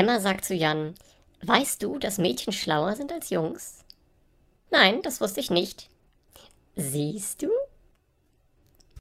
Emma sagt zu Jan, weißt du, dass Mädchen schlauer sind als Jungs? Nein, das wusste ich nicht. Siehst du?